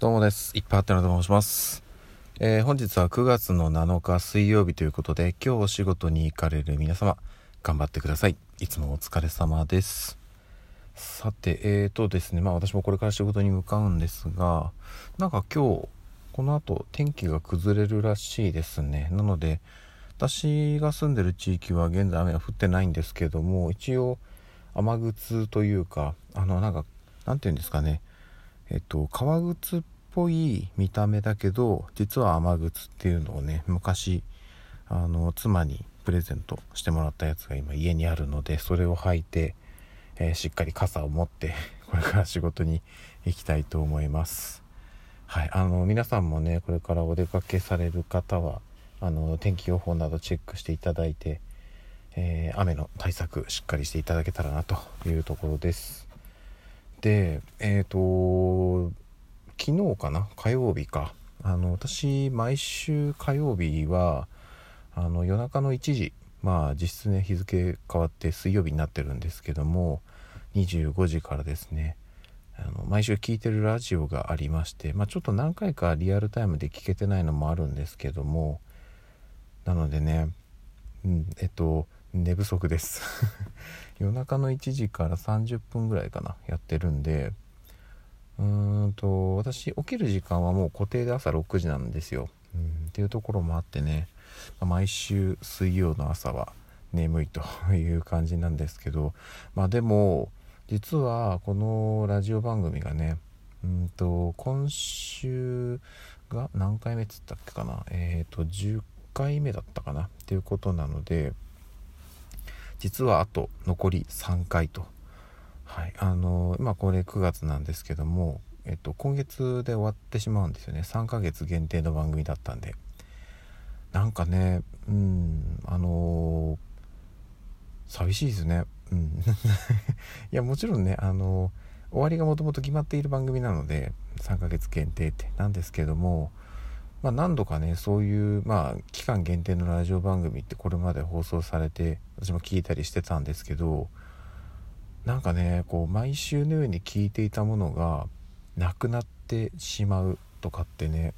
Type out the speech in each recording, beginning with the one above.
どうもです。いっぱいあってのと申します。えー、本日は9月の7日水曜日ということで、今日お仕事に行かれる皆様、頑張ってください。いつもお疲れ様です。さて、えーとですね、まあ私もこれから仕事に向かうんですが、なんか今日、この後天気が崩れるらしいですね。なので、私が住んでる地域は現在雨は降ってないんですけども、一応雨靴というか、あのなんか、なんていうんですかね、えっと、革靴っぽい見た目だけど実は雨靴っていうのをね昔あの妻にプレゼントしてもらったやつが今家にあるのでそれを履いて、えー、しっかり傘を持って これから仕事に行きたいと思います。はいあの皆さんもねこれからお出かけされる方はあの天気予報などチェックしていただいて、えー、雨の対策しっかりしていただけたらなというところです。でえっ、ー、と昨日かな？火曜日か。あの私毎週火曜日はあの夜中の1時まあ実質ね日付変わって水曜日になってるんですけども25時からですねあの毎週聞いてるラジオがありまして、まあ、ちょっと何回かリアルタイムで聞けてないのもあるんですけどもなのでね、うん、えっと寝不足です。夜中の1時から30分ぐらいかなやってるんで。うーんと私起きる時間はもう固定で朝6時なんですよ、うん、っていうところもあってね、ま、毎週水曜の朝は眠いという感じなんですけど。まあでも実はこのラジオ番組がねうんと今週が何回目っつったっけかな。えっ、ー、と10回目だったかな。っていうことなので実はあと残り3回と。はい、あの今これ9月なんですけども、えっと、今月で終わってしまうんですよね。3ヶ月限定の番組だったんで。なんかねうんあの、寂しいですね。うん。いやもちろんねあの、終わりがもともと決まっている番組なので3ヶ月限定ってなんですけどもまあ、何度かねそういう、まあ、期間限定のラジオ番組ってこれまで放送されて私も聞いたりしてたんですけどなんかねこう毎週のように聞いていたものがなくなってしまうとかってね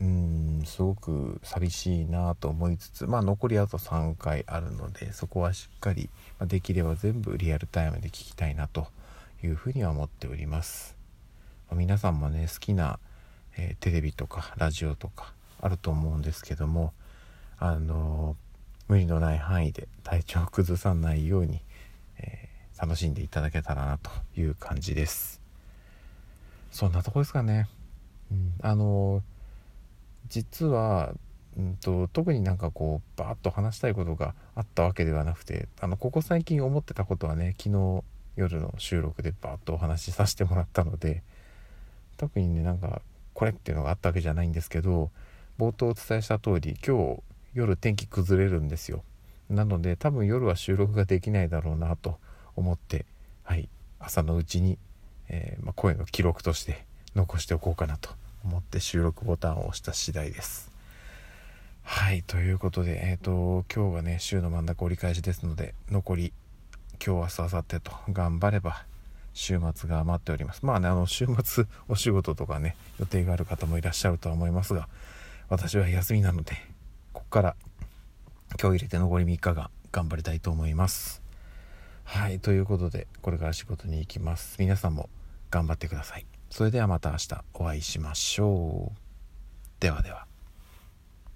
うんすごく寂しいなと思いつつまあ残りあと3回あるのでそこはしっかり、まできれば全部リアルタイムで聞きたいなというふうには思っております。まあ、皆さんもね好きなえー、テレビとかラジオとかあると思うんですけどもあの無理のない範囲で体調を崩さないように、えー、楽しんでいただけたらなという感じです。そんなとこですかね、うん、あの実は、うんと、特になんかこうバーッと話したいことがあったわけではなくてあのここ最近思ってたことはね昨日夜の収録でバーッとお話しさせてもらったので特にねなんかこれっていうのがあったわけじゃないんですけど冒頭お伝えした通り今日夜天気崩れるんですよ。なので多分夜は収録ができないだろうなと思ってはい朝のうちに、えー、まあ、声の記録として残しておこうかなと思って収録ボタンを押した次第です。はいということでえっ、ー、と今日はね週の真ん中折り返しですので残り今日明日明後日と頑張れば週末が待っております。まあねあの週末 お仕事とかね予定がある方もいらっしゃるとは思いますが私は休みなのでここから今日入れて残り3日間頑張りたいと思います。はいということでこれから仕事に行きます。皆さんも頑張ってください。それではまた明日お会いしましょう。ではでは。